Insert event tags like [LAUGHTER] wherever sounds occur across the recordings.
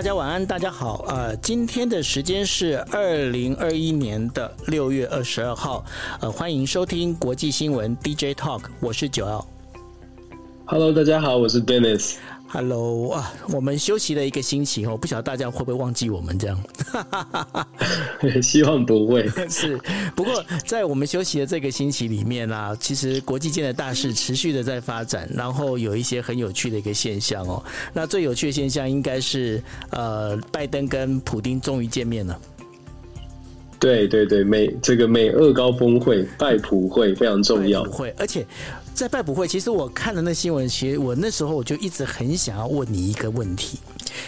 大家晚安，大家好。呃，今天的时间是二零二一年的六月二十二号。呃，欢迎收听国际新闻 DJ Talk，我是九 L。Hello，大家好，我是 Dennis。Hello 啊，我们休息了一个星期哦，不晓得大家会不会忘记我们这样？[LAUGHS] 希望不会。[LAUGHS] 是，不过在我们休息的这个星期里面啊，其实国际间的大事持续的在发展，然后有一些很有趣的一个现象哦。那最有趣的现象应该是呃，拜登跟普丁终于见面了。对对对，美这个美俄高峰会拜普会非常重要。会，而且。在拜普会，其实我看了那新闻，其实我那时候我就一直很想要问你一个问题，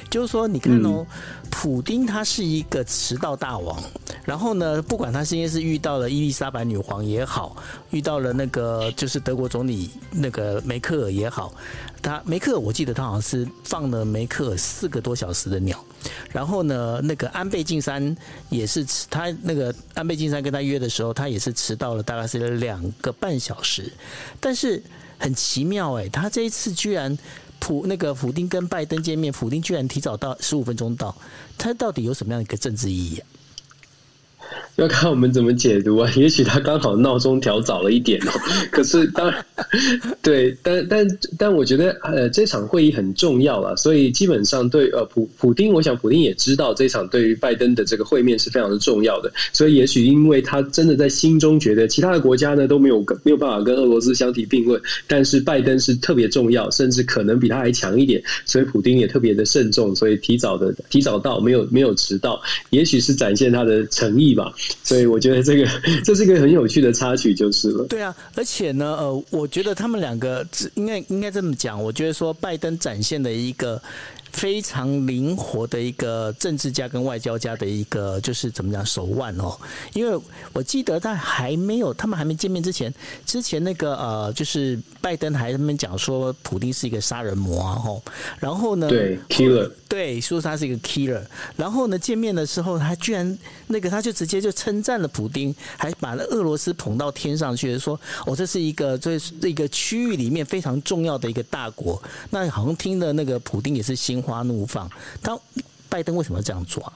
就是说，你看哦，普丁他是一个迟到大王，然后呢，不管他是因为是遇到了伊丽莎白女皇也好，遇到了那个就是德国总理那个梅克尔也好。他梅克尔，我记得他好像是放了梅克尔四个多小时的鸟，然后呢，那个安倍晋三也是，他那个安倍晋三跟他约的时候，他也是迟到了大概是两个半小时，但是很奇妙哎，他这一次居然普那个普丁跟拜登见面，普丁居然提早到十五分钟到，他到底有什么样的一个政治意义？要看我们怎么解读啊，也许他刚好闹钟调早了一点哦。可是当然，[LAUGHS] 对，但但但我觉得呃，这场会议很重要了，所以基本上对呃普普丁，我想普丁也知道这场对于拜登的这个会面是非常的重要的，所以也许因为他真的在心中觉得其他的国家呢都没有没有办法跟俄罗斯相提并论，但是拜登是特别重要，甚至可能比他还强一点，所以普丁也特别的慎重，所以提早的提早到，没有没有迟到，也许是展现他的诚意吧。所以我觉得这个 [LAUGHS] 这是一个很有趣的插曲，就是了。对啊，而且呢，呃，我觉得他们两个应该应该这么讲，我觉得说拜登展现的一个。非常灵活的一个政治家跟外交家的一个就是怎么讲手腕哦，因为我记得他还没有他们还没见面之前，之前那个呃就是拜登还他们讲说普丁是一个杀人魔啊吼，然后呢对 killer 对说他是一个 killer，然后呢见面的时候他居然那个他就直接就称赞了普丁，还把那俄罗斯捧到天上去说哦这是一个这是一个区域里面非常重要的一个大国，那好像听的那个普丁也是心花怒放，他拜登为什么要这样做啊？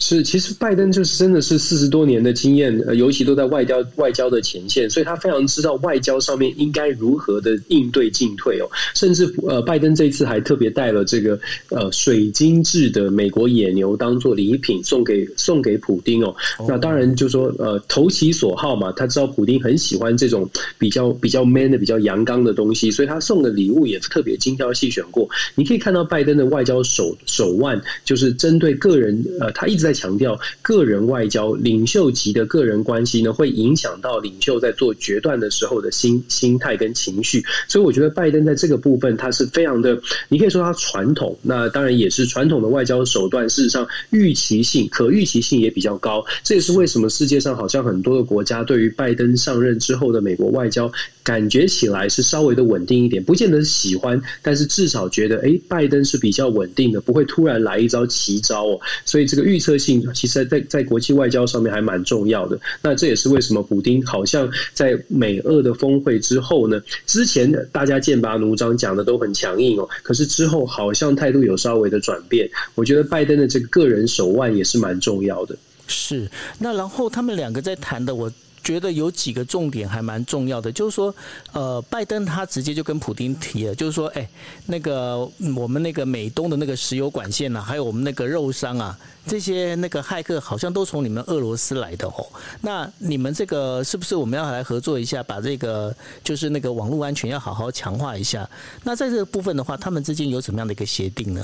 是，其实拜登就是真的是四十多年的经验，呃，尤其都在外交外交的前线，所以他非常知道外交上面应该如何的应对进退哦。甚至呃，拜登这一次还特别带了这个呃水晶制的美国野牛当做礼品送给送给普丁哦。那当然就说呃投其所好嘛，他知道普丁很喜欢这种比较比较 man 的、比较阳刚的东西，所以他送的礼物也特别精挑细选过。你可以看到拜登的外交手手腕，就是针对个人呃，他一直在强调个人外交，领袖级的个人关系呢，会影响到领袖在做决断的时候的心心态跟情绪。所以我觉得拜登在这个部分，他是非常的，你可以说他传统，那当然也是传统的外交手段。事实上，预期性、可预期性也比较高。这也是为什么世界上好像很多的国家对于拜登上任之后的美国外交，感觉起来是稍微的稳定一点，不见得喜欢，但是至少觉得，哎，拜登是比较稳定的，不会突然来一招奇招哦。所以这个预测性，其实在在国际外交上面还蛮重要的。那这也是为什么普丁好像在美俄的峰会之后呢，之前大家剑拔弩张讲的都很强硬哦，可是之后好像态度有稍微的转变。我觉得拜登的这个个人手腕也是蛮重要的。是，那然后他们两个在谈的我。觉得有几个重点还蛮重要的，就是说，呃，拜登他直接就跟普丁提了，就是说，哎，那个我们那个美东的那个石油管线啊，还有我们那个肉商啊，这些那个骇客好像都从你们俄罗斯来的哦。那你们这个是不是我们要来合作一下，把这个就是那个网络安全要好好强化一下？那在这个部分的话，他们之间有什么样的一个协定呢？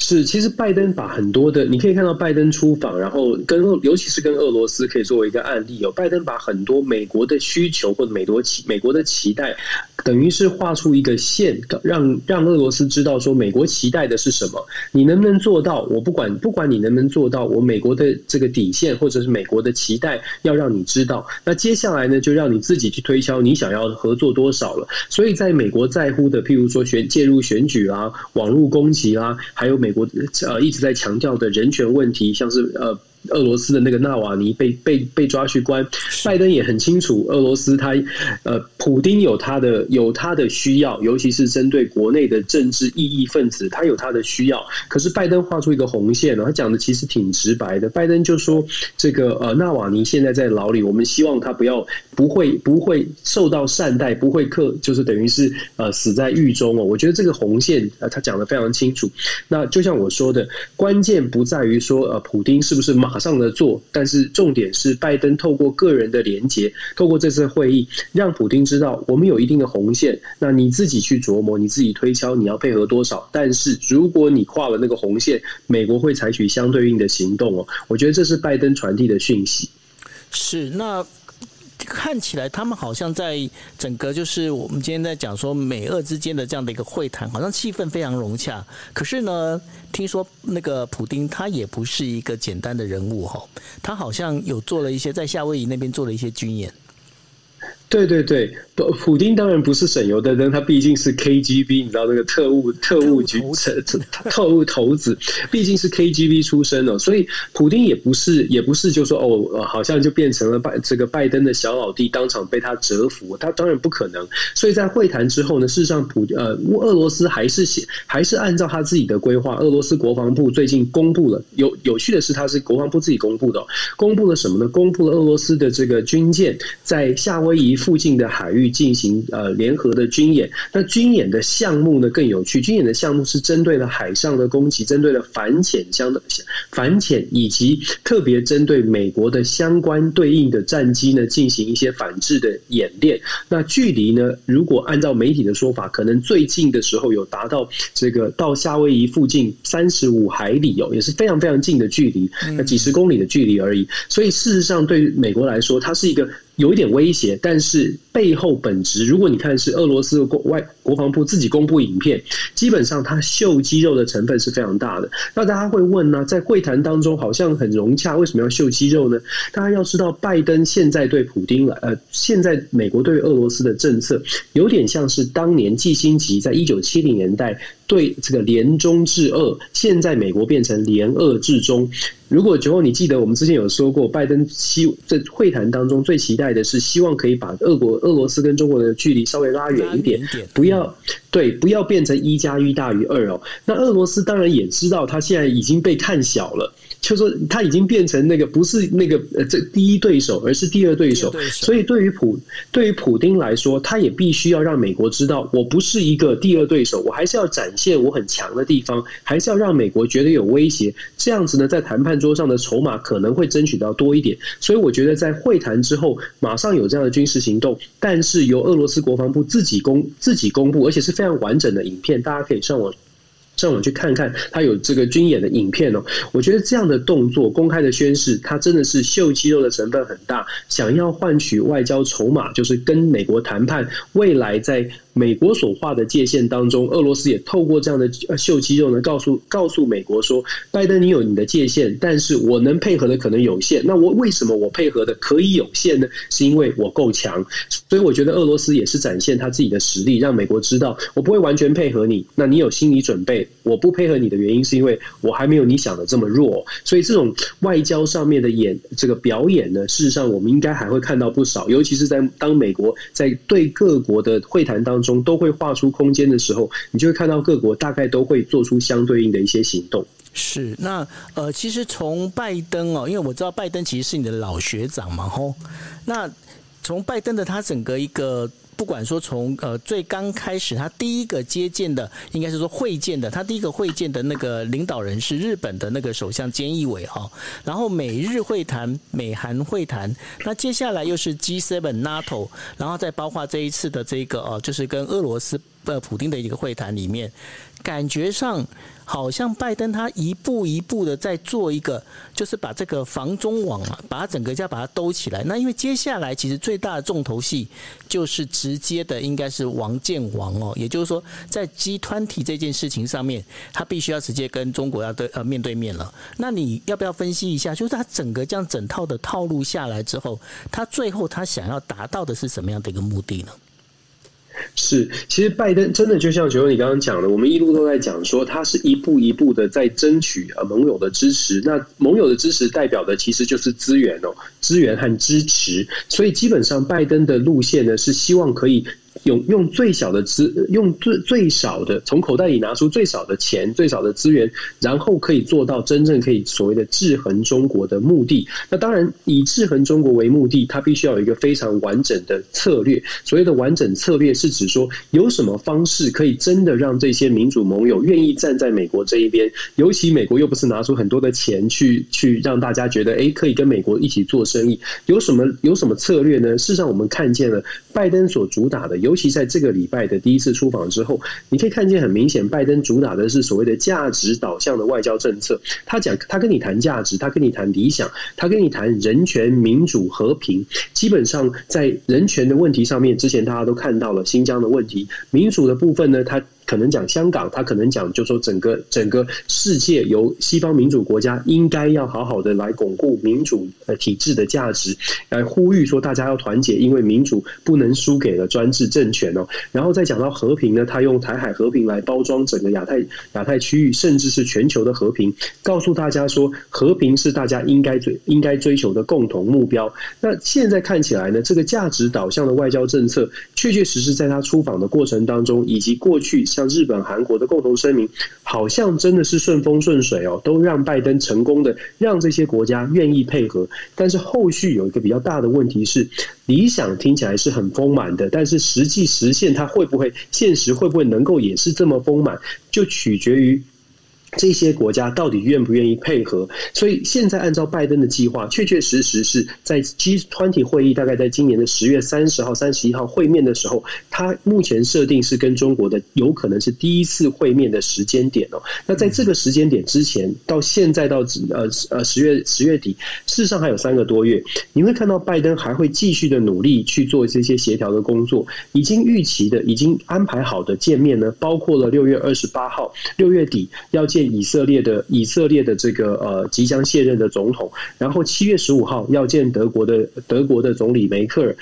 是，其实拜登把很多的，你可以看到拜登出访，然后跟尤其是跟俄罗斯可以作为一个案例哦。拜登把很多美国的需求或者美国期美国的期待，等于是画出一个线，让让俄罗斯知道说美国期待的是什么，你能不能做到？我不管不管你能不能做到，我美国的这个底线或者是美国的期待，要让你知道。那接下来呢，就让你自己去推敲你想要合作多少了。所以，在美国在乎的，譬如说选介入选举啊、网络攻击啊，还有美国呃一直在强调的人权问题，像是呃。俄罗斯的那个纳瓦尼被被被抓去关，拜登也很清楚，俄罗斯他呃，普丁有他的有他的需要，尤其是针对国内的政治异议分子，他有他的需要。可是拜登画出一个红线，他讲的其实挺直白的。拜登就说，这个呃，纳瓦尼现在在牢里，我们希望他不要不会不会受到善待，不会克，就是等于是呃死在狱中哦。我觉得这个红线呃，他讲的非常清楚。那就像我说的，关键不在于说呃，普丁是不是马。马上的做，但是重点是拜登透过个人的连结，透过这次会议，让普丁知道我们有一定的红线。那你自己去琢磨，你自己推敲，你要配合多少？但是如果你画了那个红线，美国会采取相对应的行动哦。我觉得这是拜登传递的讯息。是那。看起来他们好像在整个就是我们今天在讲说美俄之间的这样的一个会谈，好像气氛非常融洽。可是呢，听说那个普丁他也不是一个简单的人物哈，他好像有做了一些在夏威夷那边做了一些军演。对对对，普普丁当然不是省油的灯，他毕竟是 KGB，你知道那个特务特务局特特务头子，毕竟是 KGB 出身哦，所以普丁也不是也不是就说哦，好像就变成了拜这个拜登的小老弟，当场被他折服，他当然不可能。所以在会谈之后呢，事实上普呃俄罗斯还是写还是按照他自己的规划，俄罗斯国防部最近公布了有有趣的是，他是国防部自己公布的，公布了什么呢？公布了俄罗斯的这个军舰在夏威夷。附近的海域进行呃联合的军演，那军演的项目呢更有趣。军演的项目是针对了海上的攻击，针对了反潜相的反潜，以及特别针对美国的相关对应的战机呢进行一些反制的演练。那距离呢，如果按照媒体的说法，可能最近的时候有达到这个到夏威夷附近三十五海里哦，也是非常非常近的距离，那几十公里的距离而已。所以事实上，对于美国来说，它是一个。有一点威胁，但是背后本质，如果你看是俄罗斯的国外国防部自己公布影片，基本上它秀肌肉的成分是非常大的。那大家会问呢，在会谈当中好像很融洽，为什么要秀肌肉呢？大家要知道，拜登现在对普丁来，呃，现在美国对俄罗斯的政策，有点像是当年季辛吉在一九七零年代对这个联中制俄，现在美国变成联俄制中。如果之后你记得，我们之前有说过，拜登希在会谈当中最期待的是，希望可以把俄国、俄罗斯跟中国的距离稍微拉远一点，不要对，不要变成一加一大于二哦。那俄罗斯当然也知道，他现在已经被看小了。就说他已经变成那个不是那个呃这第一对手，而是第二对手。所以对于普对于普丁来说，他也必须要让美国知道，我不是一个第二对手，我还是要展现我很强的地方，还是要让美国觉得有威胁。这样子呢，在谈判桌上的筹码可能会争取到多一点。所以我觉得在会谈之后，马上有这样的军事行动，但是由俄罗斯国防部自己公自己公布，而且是非常完整的影片，大家可以上网。上网去看看，他有这个军演的影片哦。我觉得这样的动作，公开的宣示，他真的是秀肌肉的成分很大，想要换取外交筹码，就是跟美国谈判未来在。美国所画的界限当中，俄罗斯也透过这样的秀肌肉呢，告诉告诉美国说，拜登你有你的界限，但是我能配合的可能有限。那我为什么我配合的可以有限呢？是因为我够强。所以我觉得俄罗斯也是展现他自己的实力，让美国知道我不会完全配合你。那你有心理准备，我不配合你的原因是因为我还没有你想的这么弱。所以这种外交上面的演这个表演呢，事实上我们应该还会看到不少，尤其是在当美国在对各国的会谈当中。中都会画出空间的时候，你就会看到各国大概都会做出相对应的一些行动。是，那呃，其实从拜登哦，因为我知道拜登其实是你的老学长嘛，吼。那从拜登的他整个一个。不管说从呃最刚开始，他第一个接见的，应该是说会见的，他第一个会见的那个领导人是日本的那个首相菅义伟哈，然后美日会谈、美韩会谈，那接下来又是 G7、NATO，然后再包括这一次的这个呃，就是跟俄罗斯。呃普丁的一个会谈里面，感觉上。好像拜登他一步一步的在做一个，就是把这个防中网啊，把整个家把它兜起来。那因为接下来其实最大的重头戏就是直接的应该是王建王哦，也就是说在 G20 这件事情上面，他必须要直接跟中国要对呃面对面了。那你要不要分析一下，就是他整个这样整套的套路下来之后，他最后他想要达到的是什么样的一个目的呢？[LAUGHS] 是，其实拜登真的就像九欧你刚刚讲的，我们一路都在讲说，他是一步一步的在争取呃盟友的支持。那盟友的支持代表的其实就是资源哦，资源和支持。所以基本上拜登的路线呢，是希望可以。用用最小的资，用最最少的从口袋里拿出最少的钱、最少的资源，然后可以做到真正可以所谓的制衡中国的目的。那当然，以制衡中国为目的，它必须要有一个非常完整的策略。所谓的完整策略，是指说有什么方式可以真的让这些民主盟友愿意站在美国这一边。尤其美国又不是拿出很多的钱去去让大家觉得，哎，可以跟美国一起做生意。有什么有什么策略呢？事实上，我们看见了拜登所主打的。尤其在这个礼拜的第一次出访之后，你可以看见很明显，拜登主打的是所谓的价值导向的外交政策。他讲，他跟你谈价值，他跟你谈理想，他跟你谈人权、民主、和平。基本上在人权的问题上面，之前大家都看到了新疆的问题；民主的部分呢，他。可能讲香港，他可能讲，就说整个整个世界由西方民主国家应该要好好的来巩固民主呃体制的价值，来呼吁说大家要团结，因为民主不能输给了专制政权哦。然后再讲到和平呢，他用台海和平来包装整个亚太亚太区域，甚至是全球的和平，告诉大家说和平是大家应该追应该追求的共同目标。那现在看起来呢，这个价值导向的外交政策，确确实实在他出访的过程当中，以及过去。像日本、韩国的共同声明，好像真的是顺风顺水哦，都让拜登成功的让这些国家愿意配合。但是后续有一个比较大的问题是，理想听起来是很丰满的，但是实际实现它会不会，现实会不会能够也是这么丰满，就取决于。这些国家到底愿不愿意配合？所以现在按照拜登的计划，确确实实是在 G20 会议，大概在今年的十月三十号、三十一号会面的时候，他目前设定是跟中国的有可能是第一次会面的时间点哦。那在这个时间点之前，到现在到呃呃十月十月底，事实上还有三个多月，你会看到拜登还会继续的努力去做这些协调的工作。已经预期的、已经安排好的见面呢，包括了六月二十八号、六月底要见。以色列的以色列的这个呃即将卸任的总统，然后七月十五号要见德国的德国的总理梅克尔。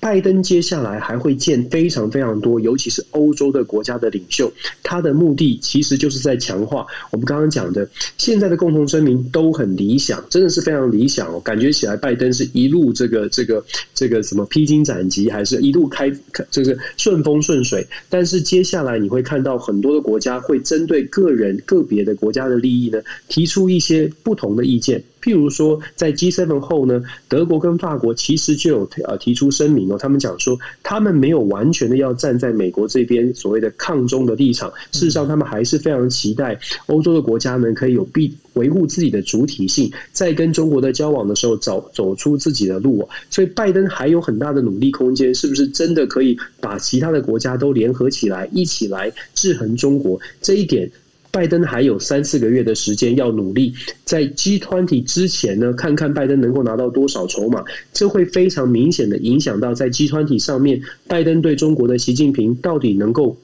拜登接下来还会见非常非常多，尤其是欧洲的国家的领袖。他的目的其实就是在强化我们刚刚讲的，现在的共同声明都很理想，真的是非常理想哦。感觉起来，拜登是一路这个这个这个什么披荆斩棘，还是一路开就是顺风顺水。但是接下来你会看到很多的国家会针对个人个别的国家的利益呢，提出一些不同的意见。譬如说，在 G7 后呢，德国跟法国其实就有呃提出声明哦，他们讲说他们没有完全的要站在美国这边所谓的抗中的立场，事实上他们还是非常期待欧洲的国家呢可以有必维护自己的主体性，在跟中国的交往的时候走走出自己的路。所以拜登还有很大的努力空间，是不是真的可以把其他的国家都联合起来，一起来制衡中国？这一点。拜登还有三四个月的时间要努力，在 G 团体之前呢，看看拜登能够拿到多少筹码，这会非常明显的影响到在 G 团体上面，拜登对中国的习近平到底能够。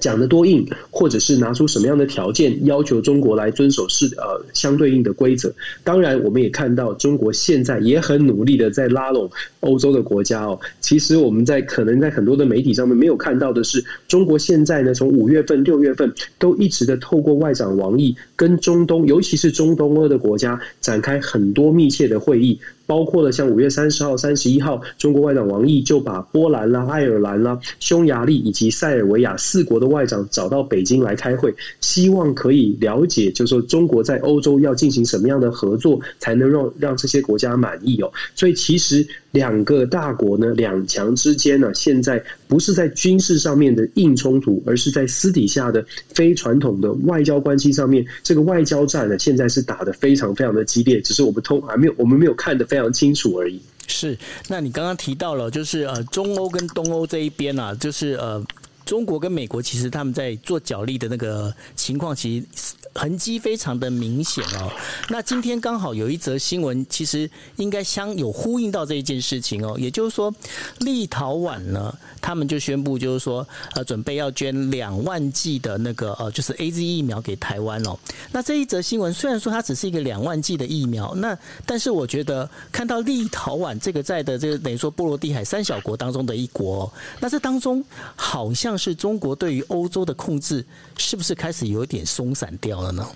讲得多硬，或者是拿出什么样的条件要求中国来遵守是呃相对应的规则。当然，我们也看到中国现在也很努力的在拉拢欧洲的国家哦。其实我们在可能在很多的媒体上面没有看到的是，中国现在呢从五月份、六月份都一直的透过外长王毅跟中东，尤其是中东欧的国家展开很多密切的会议。包括了像五月三十号、三十一号，中国外长王毅就把波兰啦、爱尔兰啦、匈牙利以及塞尔维亚四国的外长找到北京来开会，希望可以了解，就说中国在欧洲要进行什么样的合作，才能让让这些国家满意哦。所以其实两个大国呢，两强之间呢，现在不是在军事上面的硬冲突，而是在私底下的非传统的外交关系上面，这个外交战呢，现在是打得非常非常的激烈，只是我们通还没有我们没有看得非常。非常清楚而已。是，那你刚刚提到了，就是呃，中欧跟东欧这一边啊，就是呃。中国跟美国其实他们在做角力的那个情况，其实痕迹非常的明显哦。那今天刚好有一则新闻，其实应该相有呼应到这一件事情哦。也就是说，立陶宛呢，他们就宣布就是说，呃，准备要捐两万剂的那个呃，就是 AZ 疫苗给台湾哦。那这一则新闻虽然说它只是一个两万剂的疫苗，那但是我觉得看到立陶宛这个在的这个等于说波罗的海三小国当中的一国，哦那这当中好像是中国对于欧洲的控制是不是开始有点松散掉了呢？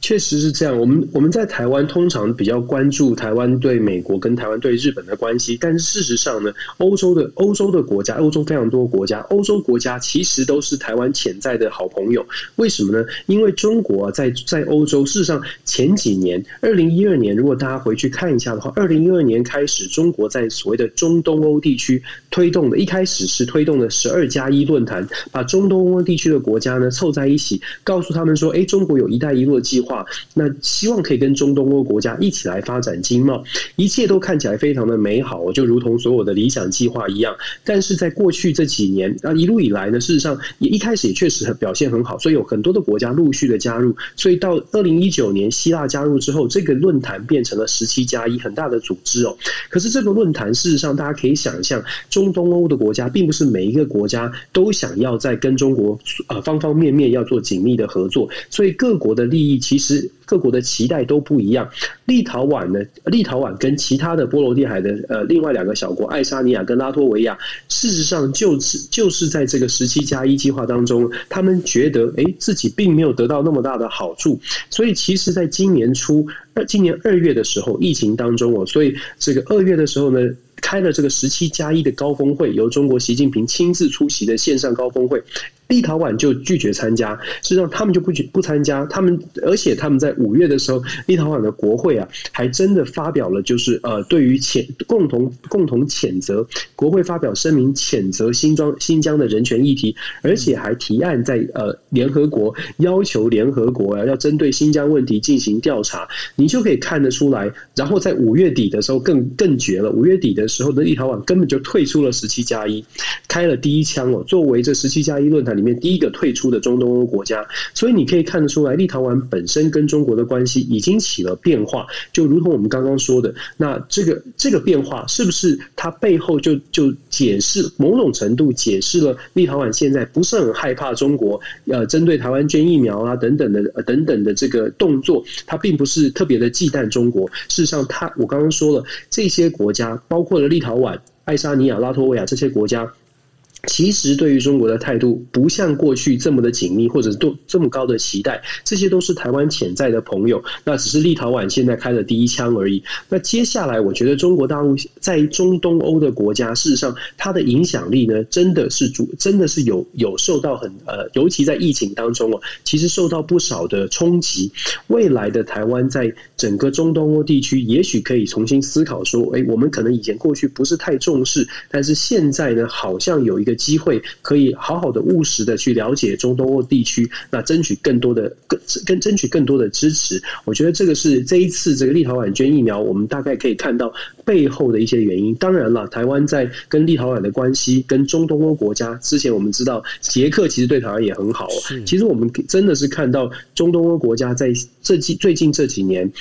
确实是这样。我们我们在台湾通常比较关注台湾对美国跟台湾对日本的关系，但是事实上呢，欧洲的欧洲的国家，欧洲非常多国家，欧洲国家其实都是台湾潜在的好朋友。为什么呢？因为中国在在欧洲，事实上前几年，二零一二年，如果大家回去看一下的话，二零一二年开始，中国在所谓的中东欧地区推动的，一开始是推动的十二加一论坛，把中东欧地区的国家呢凑在一起，告诉他们说，哎，中国有一带一路的计划。话那希望可以跟中东欧国家一起来发展经贸，一切都看起来非常的美好，就如同所有的理想计划一样。但是在过去这几年啊，一路以来呢，事实上也一开始也确实表现很好，所以有很多的国家陆续的加入。所以到二零一九年希腊加入之后，这个论坛变成了十七加一很大的组织哦。可是这个论坛事实上，大家可以想象，中东欧的国家并不是每一个国家都想要在跟中国呃方方面面要做紧密的合作，所以各国的利益其。其实各国的期待都不一样。立陶宛呢，立陶宛跟其他的波罗的海的呃另外两个小国爱沙尼亚跟拉脱维亚，事实上就是就是在这个十七加一计划当中，他们觉得哎自己并没有得到那么大的好处，所以其实在今年初二今年二月的时候，疫情当中哦，所以这个二月的时候呢，开了这个十七加一的高峰会，由中国习近平亲自出席的线上高峰会。立陶宛就拒绝参加，实际上他们就不不参加。他们而且他们在五月的时候，立陶宛的国会啊，还真的发表了就是呃，对于谴共同共同谴责，国会发表声明谴责新疆新疆的人权议题，而且还提案在呃联合国要求联合国啊要针对新疆问题进行调查。你就可以看得出来。然后在五月底的时候更更绝了，五月底的时候，的立陶宛根本就退出了十七加一，开了第一枪哦，作为这十七加一论坛。里面第一个退出的中东欧国家，所以你可以看得出来，立陶宛本身跟中国的关系已经起了变化，就如同我们刚刚说的，那这个这个变化是不是它背后就就解释某种程度解释了立陶宛现在不是很害怕中国，呃，针对台湾捐疫苗啊等等的等等的这个动作，它并不是特别的忌惮中国。事实上，它我刚刚说了，这些国家包括了立陶宛、爱沙尼亚、拉脱维亚这些国家。其实对于中国的态度不像过去这么的紧密，或者是都这么高的期待，这些都是台湾潜在的朋友。那只是立陶宛现在开了第一枪而已。那接下来，我觉得中国大陆在中东欧的国家，事实上它的影响力呢，真的是主，真的是有有受到很呃，尤其在疫情当中哦，其实受到不少的冲击。未来的台湾在整个中东欧地区，也许可以重新思考说，哎，我们可能以前过去不是太重视，但是现在呢，好像有一个。机会可以好好的务实的去了解中东欧地区，那争取更多的更更争取更多的支持。我觉得这个是这一次这个立陶宛捐疫苗，我们大概可以看到背后的一些原因。当然了，台湾在跟立陶宛的关系，跟中东欧国家，之前我们知道捷克其实对台湾也很好。其实我们真的是看到中东欧国家在这几最近这几年。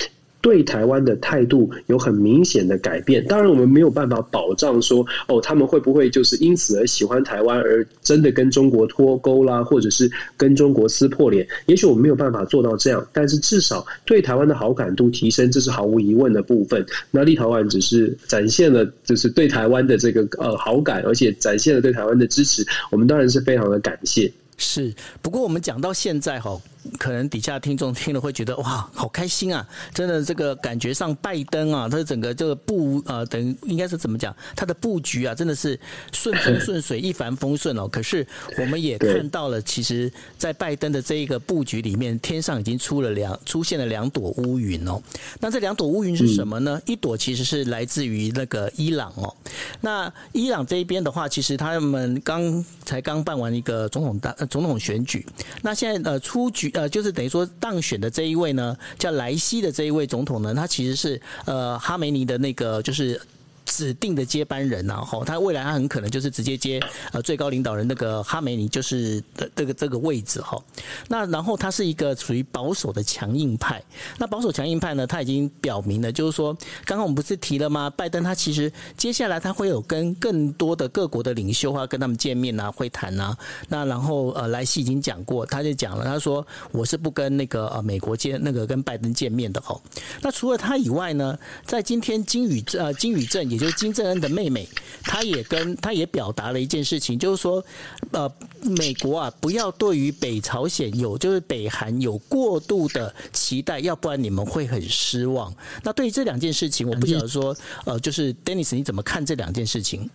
对台湾的态度有很明显的改变，当然我们没有办法保障说哦，他们会不会就是因此而喜欢台湾，而真的跟中国脱钩啦，或者是跟中国撕破脸？也许我们没有办法做到这样，但是至少对台湾的好感度提升，这是毫无疑问的部分。那立陶宛只是展现了就是对台湾的这个呃好感，而且展现了对台湾的支持，我们当然是非常的感谢。是，不过我们讲到现在哈。可能底下听众听了会觉得哇，好开心啊！真的，这个感觉上拜登啊，他整个这个布呃，等应该是怎么讲？他的布局啊，真的是顺风顺水、一帆风顺哦。可是我们也看到了，其实，在拜登的这一个布局里面，天上已经出了两出现了两朵乌云哦。那这两朵乌云是什么呢？一朵其实是来自于那个伊朗哦。那伊朗这一边的话，其实他们刚才刚办完一个总统大总统选举，那现在呃出局。呃，就是等于说当选的这一位呢，叫莱西的这一位总统呢，他其实是呃哈梅尼的那个就是指定的接班人然后他未来他很可能就是直接接呃最高领导人那个哈梅尼就是的这个这个位置哈。那然后他是一个属于保守的强硬派。那保守强硬派呢，他已经表明了，就是说刚刚我们不是提了吗？拜登他其实接下来他会有跟更多的各国的领袖啊跟他们见面啊会谈啊。那然后呃莱西已经讲过，他就讲了，他说我是不跟那个呃美国见那个跟拜登见面的哈。那除了他以外呢，在今天金宇呃金宇镇也就是金正恩的妹妹，她也跟她也表达了一件事情，就是说，呃，美国啊，不要对于北朝鲜有就是北韩有过度的期待，要不然你们会很失望。那对于这两件事情，我不晓得说，呃，就是 Dennis 你怎么看这两件事情？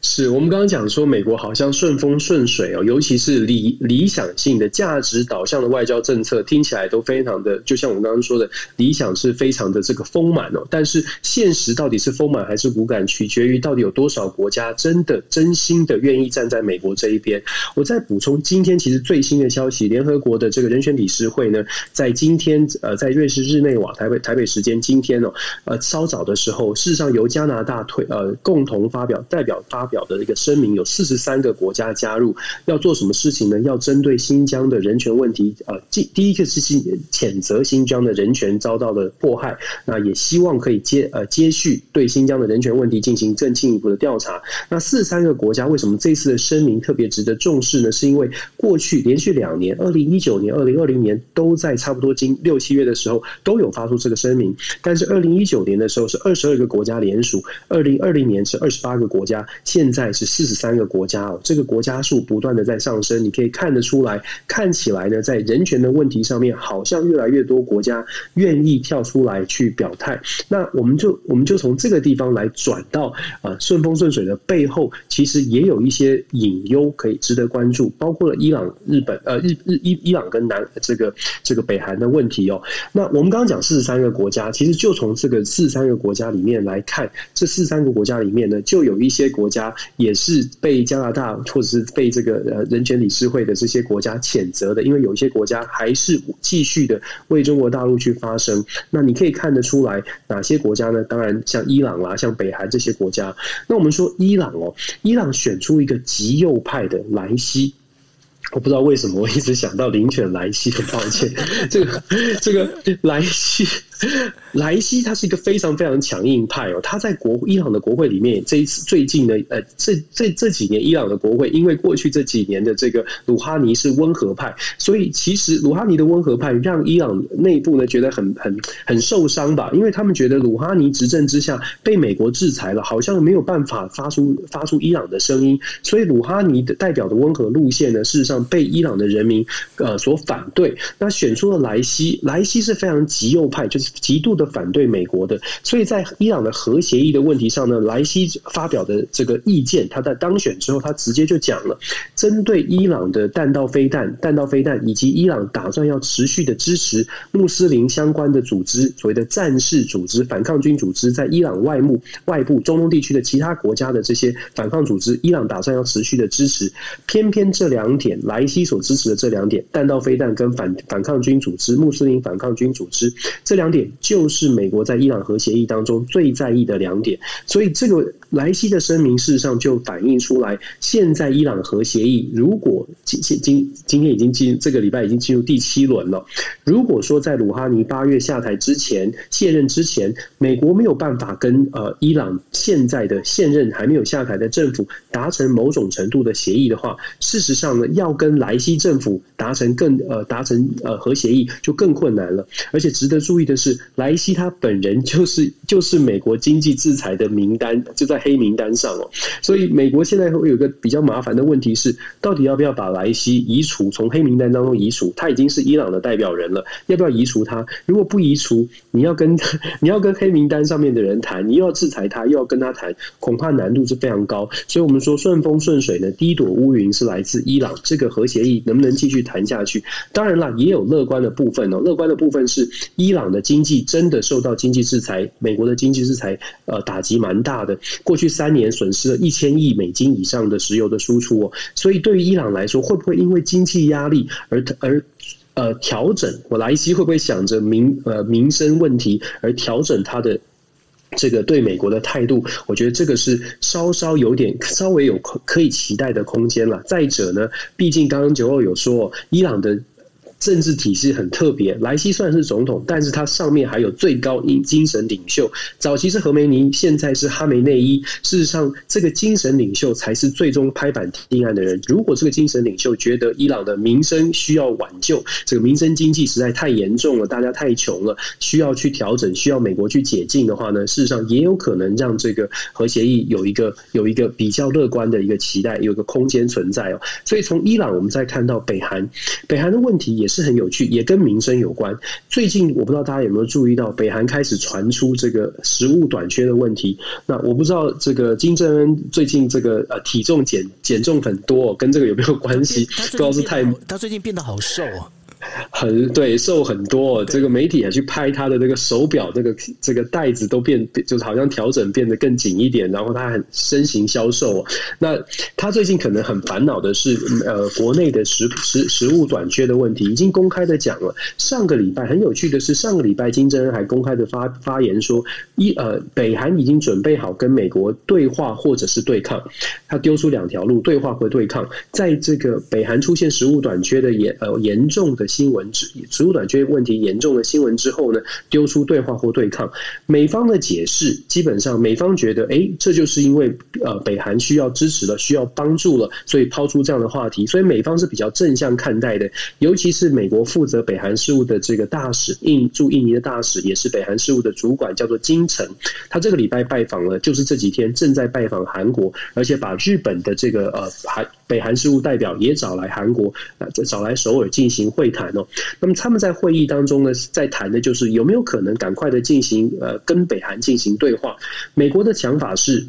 是我们刚刚讲说，美国好像顺风顺水哦，尤其是理理想性的价值导向的外交政策，听起来都非常的，就像我们刚刚说的，理想是非常的这个丰满哦。但是现实到底是丰满还是骨感，取决于到底有多少国家真的真心的愿意站在美国这一边。我再补充，今天其实最新的消息，联合国的这个人权理事会呢，在今天呃，在瑞士日内瓦台北台北时间今天哦，呃稍早的时候，事实上由加拿大推呃共同发表代表。发表的一个声明，有四十三个国家加入，要做什么事情呢？要针对新疆的人权问题，呃，第第一个是新谴责新疆的人权遭到了迫害，那也希望可以接呃接续对新疆的人权问题进行更进一步的调查。那四十三个国家为什么这次的声明特别值得重视呢？是因为过去连续两年，二零一九年、二零二零年都在差不多今六七月的时候都有发出这个声明，但是二零一九年的时候是二十二个国家联署，二零二零年是二十八个国家。现在是四十三个国家哦，这个国家数不断的在上升，你可以看得出来，看起来呢，在人权的问题上面，好像越来越多国家愿意跳出来去表态。那我们就我们就从这个地方来转到啊，顺风顺水的背后，其实也有一些隐忧可以值得关注，包括了伊朗、日本呃日日伊伊朗跟南这个这个北韩的问题哦。那我们刚刚讲四十三个国家，其实就从这个四十三个国家里面来看，这四十三个国家里面呢，就有一些国家。家也是被加拿大或者是被这个呃人权理事会的这些国家谴责的，因为有一些国家还是继续的为中国大陆去发声。那你可以看得出来哪些国家呢？当然像伊朗啦，像北韩这些国家。那我们说伊朗哦，伊朗选出一个极右派的莱西，我不知道为什么我一直想到灵犬莱西，很抱歉，这个这个莱西。[LAUGHS] 莱西他是一个非常非常强硬派哦，他在国伊朗的国会里面，这一次最近呢呃，这这这几年伊朗的国会，因为过去这几年的这个鲁哈尼是温和派，所以其实鲁哈尼的温和派让伊朗内部呢觉得很很很受伤吧，因为他们觉得鲁哈尼执政之下被美国制裁了，好像没有办法发出发出伊朗的声音，所以鲁哈尼的代表的温和路线呢，事实上被伊朗的人民呃所反对，那选出了莱西，莱西是非常极右派，就是。极度的反对美国的，所以在伊朗的核协议的问题上呢，莱西发表的这个意见，他在当选之后，他直接就讲了，针对伊朗的弹道飞弹、弹道飞弹以及伊朗打算要持续的支持穆斯林相关的组织，所谓的战士组织、反抗军组织，在伊朗外部、外部中东地区的其他国家的这些反抗组织，伊朗打算要持续的支持。偏偏这两点，莱西所支持的这两点，弹道飞弹跟反反抗军组织、穆斯林反抗军组织这两点。就是美国在伊朗核协议当中最在意的两点，所以这个莱西的声明事实上就反映出来，现在伊朗核协议如果今今今天已经进这个礼拜已经进入第七轮了，如果说在鲁哈尼八月下台之前卸任之前，美国没有办法跟呃伊朗现在的现任还没有下台的政府达成某种程度的协议的话，事实上呢，要跟莱西政府达成更呃达成呃核协议就更困难了，而且值得注意的是。莱西他本人就是就是美国经济制裁的名单，就在黑名单上哦，所以美国现在会有一个比较麻烦的问题是，到底要不要把莱西移除，从黑名单当中移除？他已经是伊朗的代表人了，要不要移除他？如果不移除，你要跟 [LAUGHS] 你要跟黑名单上面的人谈，你又要制裁他，又要跟他谈，恐怕难度是非常高。所以我们说顺风顺水呢，第一朵乌云是来自伊朗，这个核协议能不能继续谈下去？当然了，也有乐观的部分哦，乐观的部分是伊朗的经。经济真的受到经济制裁，美国的经济制裁呃打击蛮大的。过去三年损失了一千亿美金以上的石油的输出哦，所以对于伊朗来说，会不会因为经济压力而而呃调整？我莱西会不会想着民呃民生问题而调整他的这个对美国的态度，我觉得这个是稍稍有点稍微有可以期待的空间了。再者呢，毕竟刚刚九二有说，伊朗的。政治体系很特别，莱西算是总统，但是他上面还有最高精精神领袖，早期是何梅尼，现在是哈梅内伊。事实上，这个精神领袖才是最终拍板定案的人。如果这个精神领袖觉得伊朗的民生需要挽救，这个民生经济实在太严重了，大家太穷了，需要去调整，需要美国去解禁的话呢，事实上也有可能让这个核协议有一个有一个比较乐观的一个期待，有一个空间存在哦。所以从伊朗，我们再看到北韩，北韩的问题也是很有趣，也跟民生有关。最近我不知道大家有没有注意到，北韩开始传出这个食物短缺的问题。那我不知道这个金正恩最近这个呃体重减减重很多，跟这个有没有关系？不知道是太他最近变得好瘦啊。很对，瘦很多。这个媒体也去拍他的那个手表，这个这个带子都变，就是好像调整变得更紧一点。然后他很身形消瘦。那他最近可能很烦恼的是，呃，国内的食食食物短缺的问题，已经公开的讲了。上个礼拜很有趣的是，上个礼拜金正恩还公开的发发言说，一呃，北韩已经准备好跟美国对话或者是对抗。他丢出两条路，对话和对抗。在这个北韩出现食物短缺的严呃严重的。新闻之食物短缺问题严重的新闻之后呢，丢出对话或对抗。美方的解释基本上，美方觉得，哎，这就是因为呃北韩需要支持了，需要帮助了，所以抛出这样的话题。所以美方是比较正向看待的。尤其是美国负责北韩事务的这个大使，印驻印尼的大使，也是北韩事务的主管，叫做金城。他这个礼拜拜访了，就是这几天正在拜访韩国，而且把日本的这个呃韩北韩事务代表也找来韩国，呃，找来首尔进行会谈。谈哦，那么他们在会议当中呢，在谈的就是有没有可能赶快的进行呃跟北韩进行对话。美国的想法是。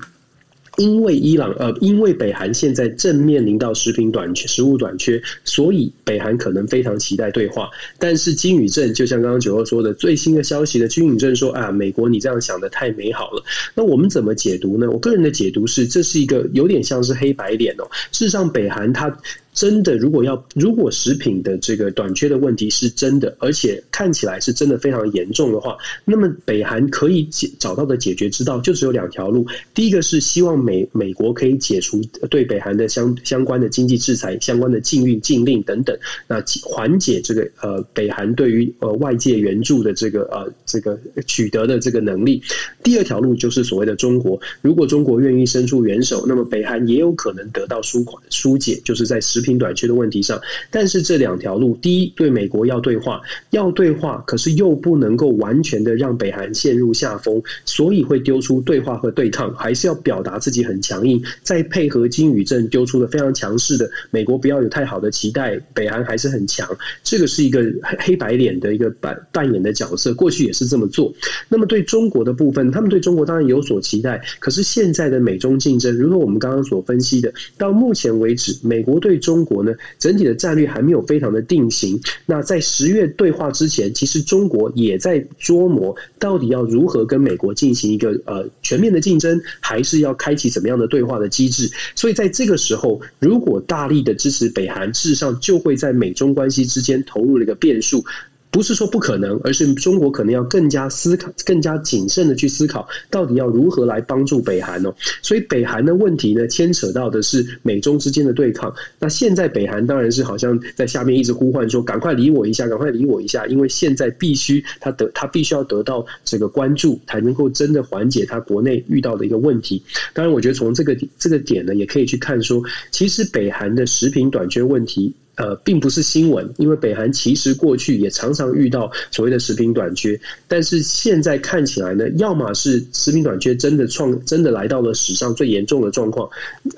因为伊朗呃，因为北韩现在正面临到食品短缺、食物短缺，所以北韩可能非常期待对话。但是金宇镇就像刚刚九二说的，最新的消息的金宇镇说啊，美国你这样想的太美好了。那我们怎么解读呢？我个人的解读是，这是一个有点像是黑白脸哦。事实上，北韩它。真的，如果要如果食品的这个短缺的问题是真的，而且看起来是真的非常严重的话，那么北韩可以解找到的解决之道就只有两条路。第一个是希望美美国可以解除对北韩的相相关的经济制裁、相关的禁运禁令等等，那缓解这个呃北韩对于呃外界援助的这个呃这个取得的这个能力。第二条路就是所谓的中国，如果中国愿意伸出援手，那么北韩也有可能得到纾缓纾解，就是在食食品。短缺的问题上，但是这两条路，第一，对美国要对话，要对话，可是又不能够完全的让北韩陷入下风，所以会丢出对话和对抗，还是要表达自己很强硬，再配合金宇镇丢出的非常强势的，美国不要有太好的期待，北韩还是很强，这个是一个黑白脸的一个扮扮演的角色，过去也是这么做。那么对中国的部分，他们对中国当然有所期待，可是现在的美中竞争，如果我们刚刚所分析的，到目前为止，美国对中中国呢，整体的战略还没有非常的定型。那在十月对话之前，其实中国也在琢磨，到底要如何跟美国进行一个呃全面的竞争，还是要开启怎么样的对话的机制。所以在这个时候，如果大力的支持北韩，事实上就会在美中关系之间投入了一个变数。不是说不可能，而是中国可能要更加思考、更加谨慎的去思考，到底要如何来帮助北韩哦。所以北韩的问题呢，牵扯到的是美中之间的对抗。那现在北韩当然是好像在下面一直呼唤说：“赶快理我一下，赶快理我一下！”因为现在必须他得他必须要得到这个关注，才能够真的缓解他国内遇到的一个问题。当然，我觉得从这个这个点呢，也可以去看说，其实北韩的食品短缺问题。呃，并不是新闻，因为北韩其实过去也常常遇到所谓的食品短缺，但是现在看起来呢，要么是食品短缺真的创真的来到了史上最严重的状况，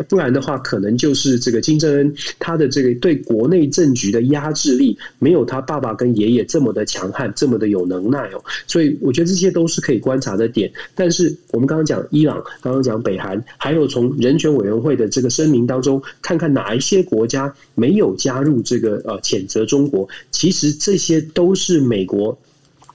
不然的话，可能就是这个金正恩他的这个对国内政局的压制力没有他爸爸跟爷爷这么的强悍，这么的有能耐哦。所以我觉得这些都是可以观察的点。但是我们刚刚讲伊朗，刚刚讲北韩，还有从人权委员会的这个声明当中，看看哪一些国家没有加入。这个呃，谴责中国，其实这些都是美国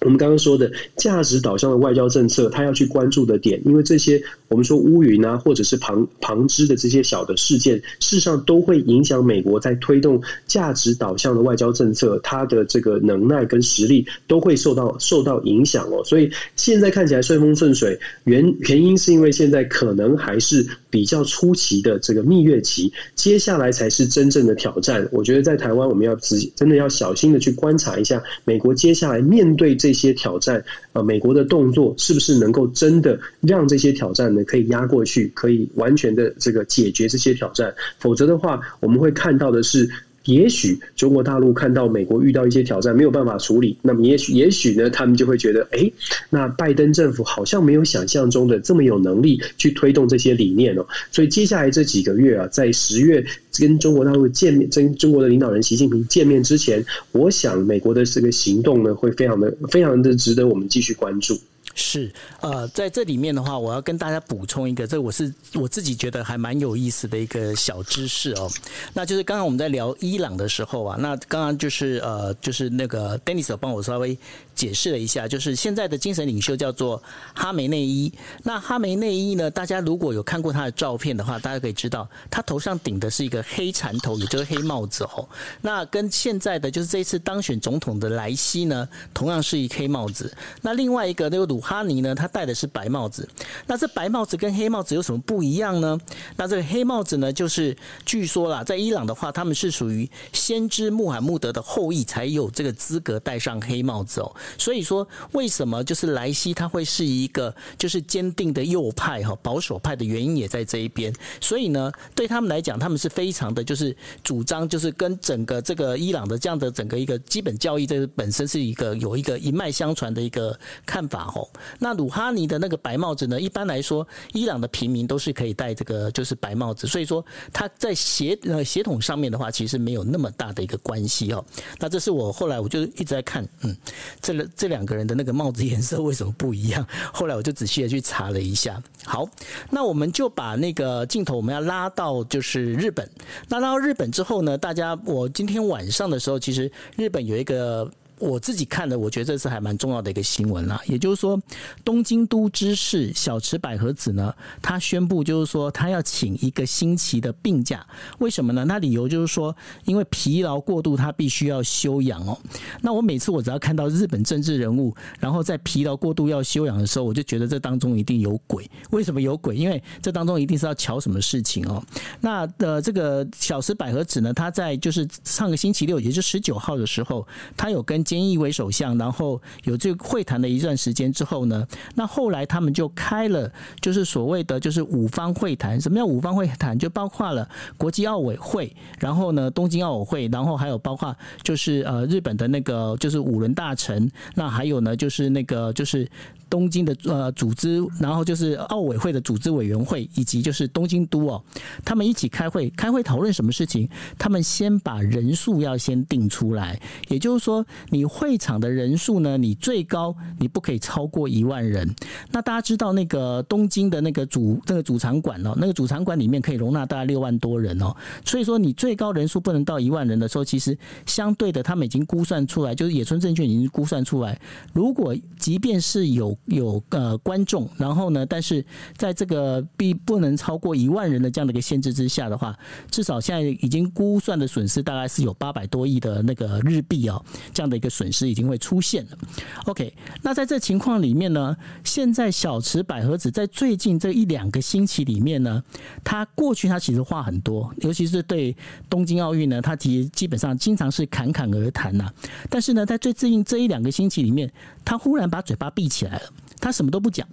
我们刚刚说的价值导向的外交政策，他要去关注的点，因为这些我们说乌云啊，或者是旁旁支的这些小的事件，事实上都会影响美国在推动价值导向的外交政策，它的这个能耐跟实力都会受到受到影响哦。所以现在看起来顺风顺水，原原因是因为现在可能还是比较初期的这个蜜月期，接下来才是真正的挑战。我觉得在台湾，我们要仔真的要小心的去观察一下美国接下来面对这些挑战，呃，美国的动作是不是能够真的让这些挑战呢可以压过去，可以完全的这个解决这些挑战？否则的话，我们会看到的是。也许中国大陆看到美国遇到一些挑战没有办法处理，那么也许也许呢，他们就会觉得，哎，那拜登政府好像没有想象中的这么有能力去推动这些理念哦。所以接下来这几个月啊，在十月跟中国大陆见面，跟中国的领导人习近平见面之前，我想美国的这个行动呢，会非常的非常的值得我们继续关注。是，呃，在这里面的话，我要跟大家补充一个，这我是我自己觉得还蛮有意思的一个小知识哦。那就是刚刚我们在聊伊朗的时候啊，那刚刚就是呃，就是那个 Dennis 帮我稍微解释了一下，就是现在的精神领袖叫做哈梅内伊。那哈梅内伊呢，大家如果有看过他的照片的话，大家可以知道，他头上顶的是一个黑缠头，也就是黑帽子哦。那跟现在的就是这一次当选总统的莱西呢，同样是一黑帽子。那另外一个那个鲁哈尼呢，他戴的是白帽子。那这白帽子跟黑帽子有什么不一样呢？那这个黑帽子呢，就是据说啦，在伊朗的话，他们是属于先知穆罕默德的后裔，才有这个资格戴上黑帽子哦。所以说，为什么就是莱西他会是一个就是坚定的右派哈保守派的原因也在这一边。所以呢，对他们来讲，他们是非常的就是主张就是跟整个这个伊朗的这样的整个一个基本教义，这本身是一个有一个一脉相传的一个看法吼。那鲁哈尼的那个白帽子呢？一般来说，伊朗的平民都是可以戴这个，就是白帽子。所以说，他在协呃协同上面的话，其实没有那么大的一个关系哦。那这是我后来我就一直在看，嗯，这这两个人的那个帽子颜色为什么不一样？[LAUGHS] 后来我就仔细的去查了一下。好，那我们就把那个镜头我们要拉到就是日本。那拉到日本之后呢，大家我今天晚上的时候，其实日本有一个。我自己看的，我觉得这是还蛮重要的一个新闻啦。也就是说，东京都知事小池百合子呢，他宣布就是说，他要请一个星期的病假。为什么呢？那理由就是说，因为疲劳过度，他必须要休养哦。那我每次我只要看到日本政治人物，然后在疲劳过度要休养的时候，我就觉得这当中一定有鬼。为什么有鬼？因为这当中一定是要瞧什么事情哦。那的这个小池百合子呢，他在就是上个星期六，也就是十九号的时候，他有跟菅义伟首相，然后有这个会谈的一段时间之后呢，那后来他们就开了，就是所谓的就是五方会谈。什么叫五方会谈？就包括了国际奥委会，然后呢东京奥委会，然后还有包括就是呃日本的那个就是五轮大臣，那还有呢就是那个就是。东京的呃组织，然后就是奥委会的组织委员会，以及就是东京都哦，他们一起开会，开会讨论什么事情？他们先把人数要先定出来，也就是说，你会场的人数呢，你最高你不可以超过一万人。那大家知道那个东京的那个主那个主场馆哦，那个主场馆里面可以容纳大概六万多人哦，所以说你最高人数不能到一万人的时候，其实相对的他们已经估算出来，就是野村证券已经估算出来，如果即便是有有呃观众，然后呢，但是在这个必不能超过一万人的这样的一个限制之下的话，至少现在已经估算的损失大概是有八百多亿的那个日币哦，这样的一个损失已经会出现了。OK，那在这情况里面呢，现在小池百合子在最近这一两个星期里面呢，他过去他其实话很多，尤其是对东京奥运呢，他其实基本上经常是侃侃而谈呐。但是呢，在最近这一两个星期里面，他忽然把嘴巴闭起来了。他什么都不讲，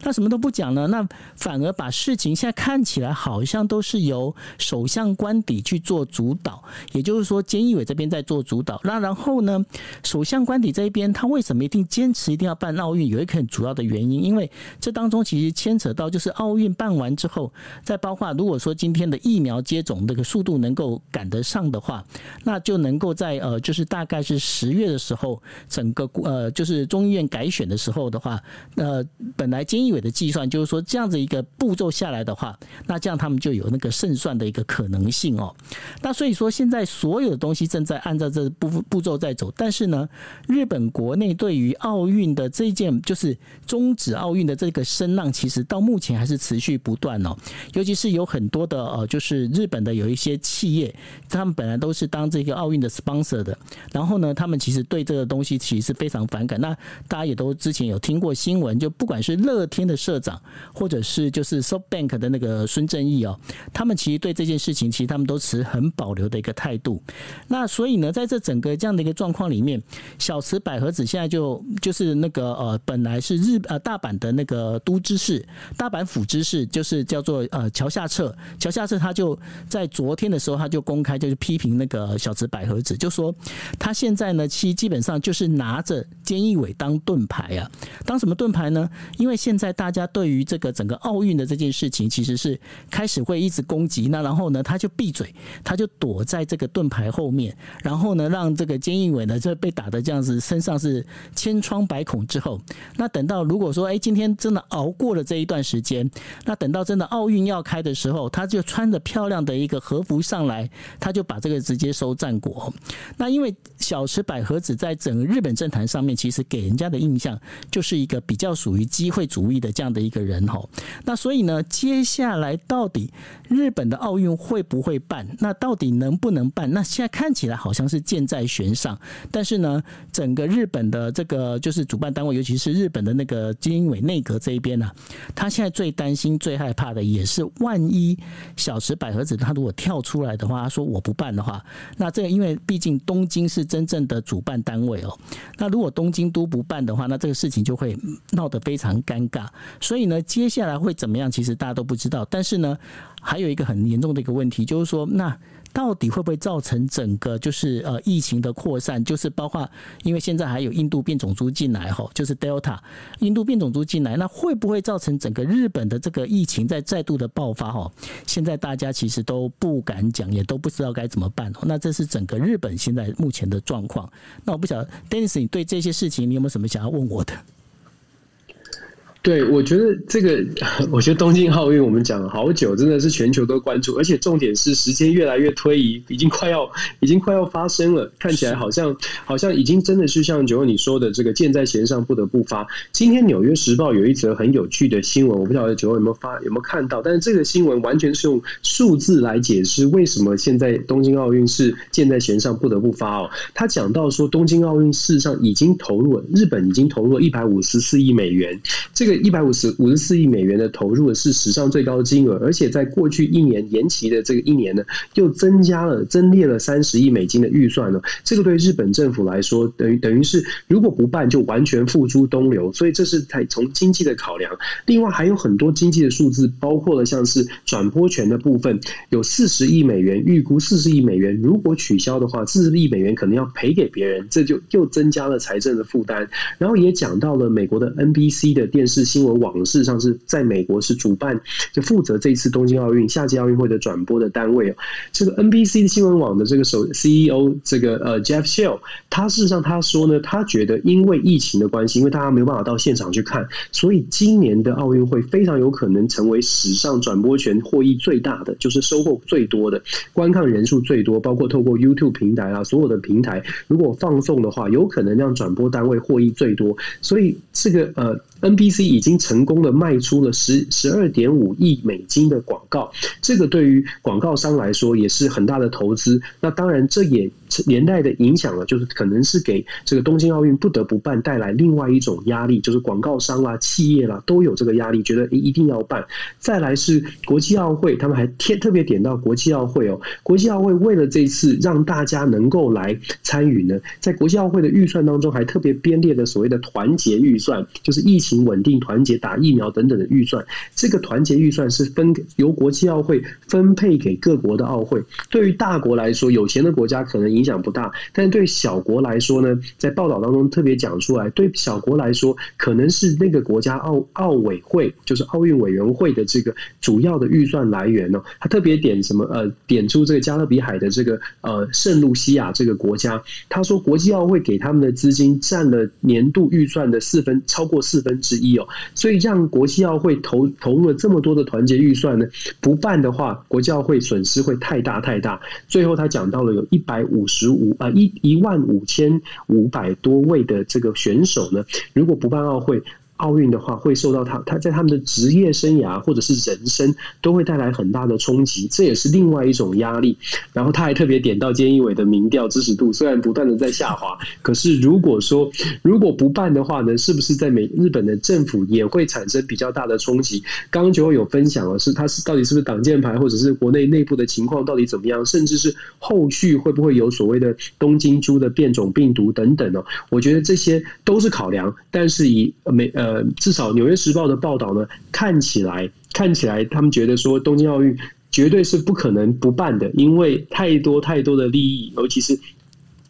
他什么都不讲呢？那反而把事情现在看起来好像都是由首相官邸去做主导，也就是说，菅义伟这边在做主导。那然后呢，首相官邸这一边，他为什么一定坚持一定要办奥运？有一个很主要的原因，因为这当中其实牵扯到就是奥运办完之后，再包括如果说今天的疫苗接种那个速度能够赶得上的话，那就能够在呃，就是大概是十月的时候，整个呃，就是众议院改选的时候的话。呃，本来监义委的计算就是说，这样子一个步骤下来的话，那这样他们就有那个胜算的一个可能性哦。那所以说，现在所有的东西正在按照这步步骤在走，但是呢，日本国内对于奥运的这件就是终止奥运的这个声浪，其实到目前还是持续不断哦。尤其是有很多的呃，就是日本的有一些企业，他们本来都是当这个奥运的 sponsor 的，然后呢，他们其实对这个东西其实是非常反感。那大家也都之前有听过新闻，就不管是乐天的社长，或者是就是 SoftBank 的那个孙正义哦，他们其实对这件事情，其实他们都持很保留的一个态度。那所以呢，在这整个这样的一个状况里面，小池百合子现在就就是那个呃，本来是日呃大阪的那个都知事，大阪府知事，就是叫做呃桥下彻，桥下彻他就在昨天的时候，他就公开就是批评那个小池百合子，就说他现在呢，其实基本上就是拿着菅义伟当盾牌啊，当什么盾牌呢？因为现在大家对于这个整个奥运的这件事情，其实是开始会一直攻击，那然后呢，他就闭嘴，他就躲在这个盾牌后面，然后呢，让这个监义委呢就被打得这样子，身上是千疮百孔之后，那等到如果说哎，今天真的熬过了这一段时间，那等到真的奥运要开的时候，他就穿着漂亮的一个和服上来，他就把这个直接收战果。那因为小池百合子在整个日本政坛上面，其实给人家的印象就是一个比较属于机会主义的这样的一个人吼。那所以呢，接下来到底日本的奥运会不会办？那到底能不能办？那现在看起来好像是箭在弦上。但是呢，整个日本的这个就是主办单位，尤其是日本的那个经委内阁这一边呢，他现在最担心、最害怕的也是万一小池百合子他如果跳出来的话，他说我不办的话，那这个因为毕竟东京是真正的主办单位哦。那如果东京都不办的话，那这个事情就会闹得非常尴尬。所以呢，接下来会怎么样？其实大家都不知道。但是呢，还有一个很严重的一个问题，就是说那。到底会不会造成整个就是呃疫情的扩散？就是包括因为现在还有印度变种株进来吼，就是 Delta 印度变种株进来，那会不会造成整个日本的这个疫情在再度的爆发？吼，现在大家其实都不敢讲，也都不知道该怎么办。那这是整个日本现在目前的状况。那我不晓得，Dennis，你对这些事情你有没有什么想要问我的？对，我觉得这个，[LAUGHS] 我觉得东京奥运我们讲了好久，真的是全球都关注，而且重点是时间越来越推移，已经快要，[LAUGHS] 已经快要发生了，看起来好像，好像已经真的是像九欧你说的，这个箭在弦上不得不发。今天《纽约时报》有一则很有趣的新闻，我不晓得九欧有没有发，有没有看到？但是这个新闻完全是用数字来解释为什么现在东京奥运是箭在弦上不得不发哦。他讲到说，东京奥运事实上已经投入了，日本已经投入了一百五十四亿美元，这个。一百五十五十四亿美元的投入是史上最高金额，而且在过去一年延期的这个一年呢，又增加了增列了三十亿美金的预算呢。这个对日本政府来说，等于等于是如果不办，就完全付诸东流。所以这是在从经济的考量。另外还有很多经济的数字，包括了像是转播权的部分，有四十亿美元，预估四十亿美元，如果取消的话，四十亿美元可能要赔给别人，这就又增加了财政的负担。然后也讲到了美国的 NBC 的电视新闻网，事实上是在美国是主办，就负责这次东京奥运夏季奥运会的转播的单位哦。这个 NBC 的新闻网的这个首 CEO 这个呃 Jeff Shell，他事实上他说呢，他觉得因为疫情的关系，因为大家没有办法到现场去看，所以今年的奥运会非常有可能成为史上转播权获益最大的，就是收获最多的，观看人数最多，包括透过 YouTube 平台啊，所有的平台如果放送的话，有可能让转播单位获益最多。所以这个呃。NBC 已经成功的卖出了十十二点五亿美金的广告，这个对于广告商来说也是很大的投资。那当然，这也连带的影响了，就是可能是给这个东京奥运不得不办带来另外一种压力，就是广告商啦、企业啦都有这个压力，觉得一定要办。再来是国际奥会，他们还贴特别点到国际奥会哦，国际奥会为了这次让大家能够来参与呢，在国际奥会的预算当中还特别编列的所谓的团结预算，就是疫情。稳定团结打疫苗等等的预算，这个团结预算是分由国际奥会分配给各国的奥会。对于大国来说，有钱的国家可能影响不大，但对小国来说呢，在报道当中特别讲出来，对小国来说，可能是那个国家奥奥委会，就是奥运委员会的这个主要的预算来源呢。他特别点什么？呃，点出这个加勒比海的这个呃圣露西亚这个国家，他说国际奥会给他们的资金占了年度预算的四分，超过四分。之一哦。所以让国际奥会投投入了这么多的团结预算呢，不办的话，国际奥会损失会太大太大。最后他讲到了有一百五十五啊一一万五千五百多位的这个选手呢，如果不办奥会。奥运的话，会受到他他在他们的职业生涯或者是人生都会带来很大的冲击，这也是另外一种压力。然后他还特别点到菅义伟的民调支持度，虽然不断的在下滑，可是如果说如果不办的话呢，是不是在美日本的政府也会产生比较大的冲击？刚刚就会有分享了，是他是到底是不是挡箭牌，或者是国内内部的情况到底怎么样，甚至是后续会不会有所谓的东京株的变种病毒等等呢？我觉得这些都是考量，但是以美呃。呃，至少《纽约时报》的报道呢，看起来看起来，他们觉得说东京奥运绝对是不可能不办的，因为太多太多的利益，尤其是。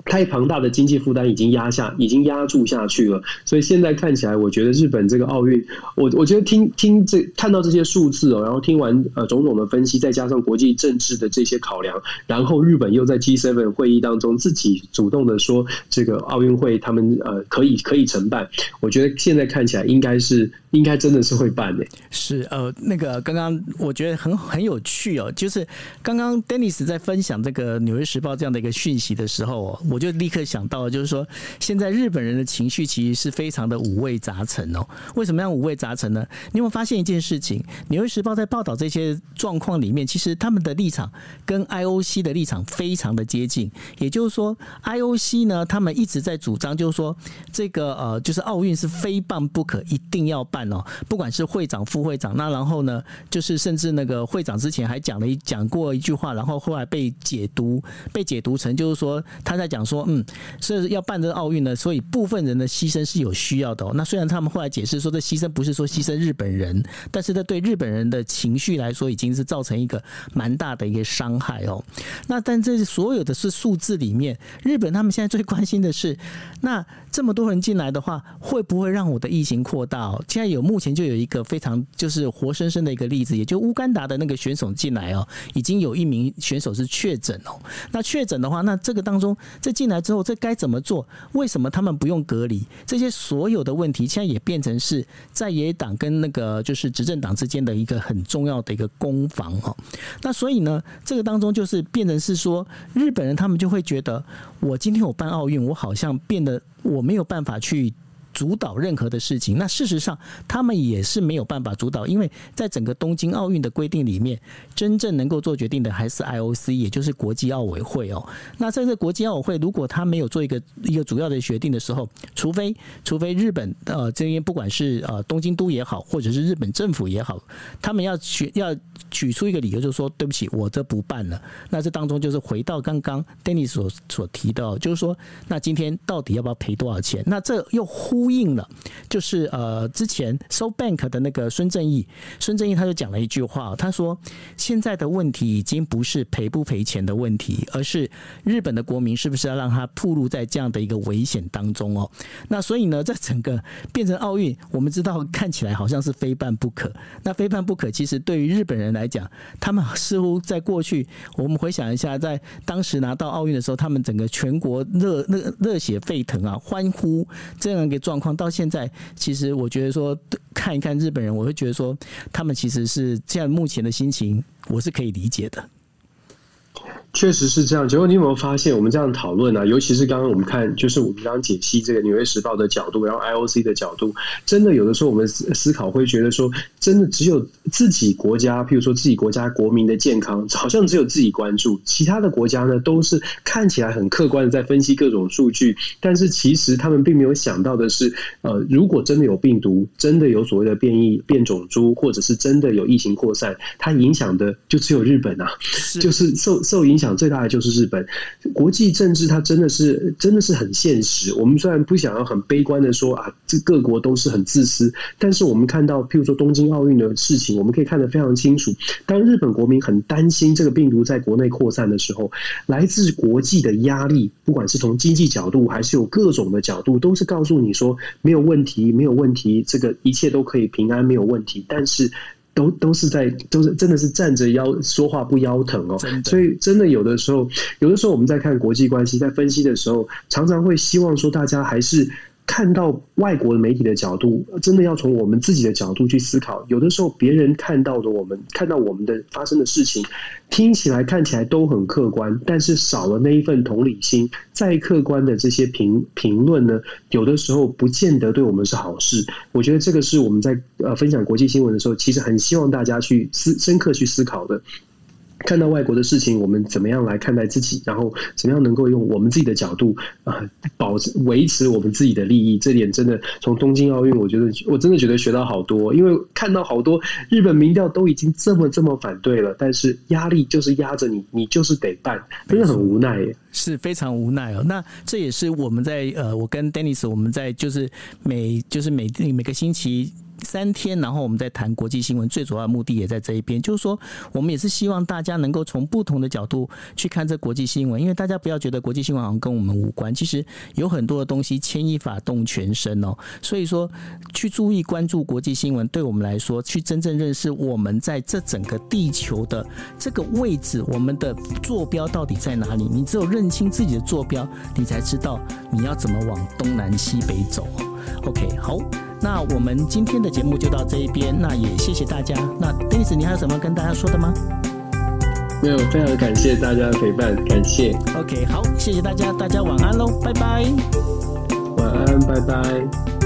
太庞大的经济负担已经压下，已经压住下去了。所以现在看起来，我觉得日本这个奥运，我我觉得听听这看到这些数字哦，然后听完呃种种的分析，再加上国际政治的这些考量，然后日本又在 G7 会议当中自己主动的说这个奥运会他们呃可以可以承办，我觉得现在看起来应该是应该真的是会办的。是呃那个刚刚我觉得很很有趣哦，就是刚刚 Dennis 在分享这个《纽约时报》这样的一个讯息的时候哦，我。就立刻想到，就是说，现在日本人的情绪其实是非常的五味杂陈哦。为什么样五味杂陈呢？你有没有发现一件事情？《纽约时报》在报道这些状况里面，其实他们的立场跟 IOC 的立场非常的接近。也就是说，IOC 呢，他们一直在主张，就是说，这个呃，就是奥运是非办不可，一定要办哦。不管是会长、副会长，那然后呢，就是甚至那个会长之前还讲了一讲过一句话，然后后来被解读，被解读成就是说他在讲。说嗯，所以要办这个奥运呢，所以部分人的牺牲是有需要的哦。那虽然他们后来解释说，这牺牲不是说牺牲日本人，但是这对日本人的情绪来说，已经是造成一个蛮大的一个伤害哦。那但这所有的是数字里面，日本他们现在最关心的是，那这么多人进来的话，会不会让我的疫情扩大？现在有目前就有一个非常就是活生生的一个例子，也就乌干达的那个选手进来哦，已经有一名选手是确诊哦。那确诊的话，那这个当中这。进来之后，这该怎么做？为什么他们不用隔离？这些所有的问题，现在也变成是在野党跟那个就是执政党之间的一个很重要的一个攻防哦。那所以呢，这个当中就是变成是说，日本人他们就会觉得，我今天我办奥运，我好像变得我没有办法去。主导任何的事情，那事实上他们也是没有办法主导，因为在整个东京奥运的规定里面，真正能够做决定的还是 IOC，也就是国际奥委会哦。那在这国际奥委会，如果他没有做一个一个主要的决定的时候，除非除非日本呃这边不管是呃东京都也好，或者是日本政府也好，他们要取要举出一个理由，就是说对不起，我这不办了。那这当中就是回到刚刚 Danny 所所提到，就是说那今天到底要不要赔多少钱？那这又呼。呼应了，就是呃，之前 So Bank 的那个孙正义，孙正义他就讲了一句话，他说现在的问题已经不是赔不赔钱的问题，而是日本的国民是不是要让他暴露在这样的一个危险当中哦。那所以呢，在整个变成奥运，我们知道看起来好像是非办不可。那非办不可，其实对于日本人来讲，他们似乎在过去，我们回想一下，在当时拿到奥运的时候，他们整个全国热那个热血沸腾啊，欢呼这样一个状况到现在，其实我觉得说看一看日本人，我会觉得说他们其实是现在目前的心情，我是可以理解的。确实是这样。结果你有没有发现，我们这样讨论啊，尤其是刚刚我们看，就是我们刚刚解析这个《纽约时报》的角度，然后 IOC 的角度，真的有的时候我们思思考会觉得说，真的只有自己国家，譬如说自己国家国民的健康，好像只有自己关注，其他的国家呢都是看起来很客观的在分析各种数据，但是其实他们并没有想到的是，呃，如果真的有病毒，真的有所谓的变异变种株，或者是真的有疫情扩散，它影响的就只有日本啊，就是受受影响。最大的就是日本，国际政治它真的是真的是很现实。我们虽然不想要很悲观的说啊，这各国都是很自私，但是我们看到，譬如说东京奥运的事情，我们可以看得非常清楚。当日本国民很担心这个病毒在国内扩散的时候，来自国际的压力，不管是从经济角度，还是有各种的角度，都是告诉你说没有问题，没有问题，这个一切都可以平安，没有问题。但是。都都是在都是真的是站着腰说话不腰疼哦，所以真的有的时候，有的时候我们在看国际关系，在分析的时候，常常会希望说大家还是看到外国媒体的角度，真的要从我们自己的角度去思考。有的时候，别人看到的我们看到我们的发生的事情，听起来看起来都很客观，但是少了那一份同理心，再客观的这些评评论呢，有的时候不见得对我们是好事。我觉得这个是我们在呃分享国际新闻的时候，其实很希望大家去思深刻去思考的。看到外国的事情，我们怎么样来看待自己？然后怎么样能够用我们自己的角度啊，保持维持我们自己的利益？这点真的从东京奥运，我觉得我真的觉得学到好多。因为看到好多日本民调都已经这么这么反对了，但是压力就是压着你，你就是得办，真的很无奈耶，是非常无奈哦。那这也是我们在呃，我跟 Dennis 我们在就是每就是每每个星期。三天，然后我们再谈国际新闻，最主要的目的也在这一边，就是说，我们也是希望大家能够从不同的角度去看这国际新闻，因为大家不要觉得国际新闻好像跟我们无关，其实有很多的东西牵一发动全身哦。所以说，去注意关注国际新闻，对我们来说，去真正认识我们在这整个地球的这个位置，我们的坐标到底在哪里？你只有认清自己的坐标，你才知道你要怎么往东南西北走。OK，好。那我们今天的节目就到这一边，那也谢谢大家。那 Dennis，你还有什么跟大家说的吗？没有，非常感谢大家的陪伴，感谢。OK，好，谢谢大家，大家晚安喽，拜拜。晚安，拜拜。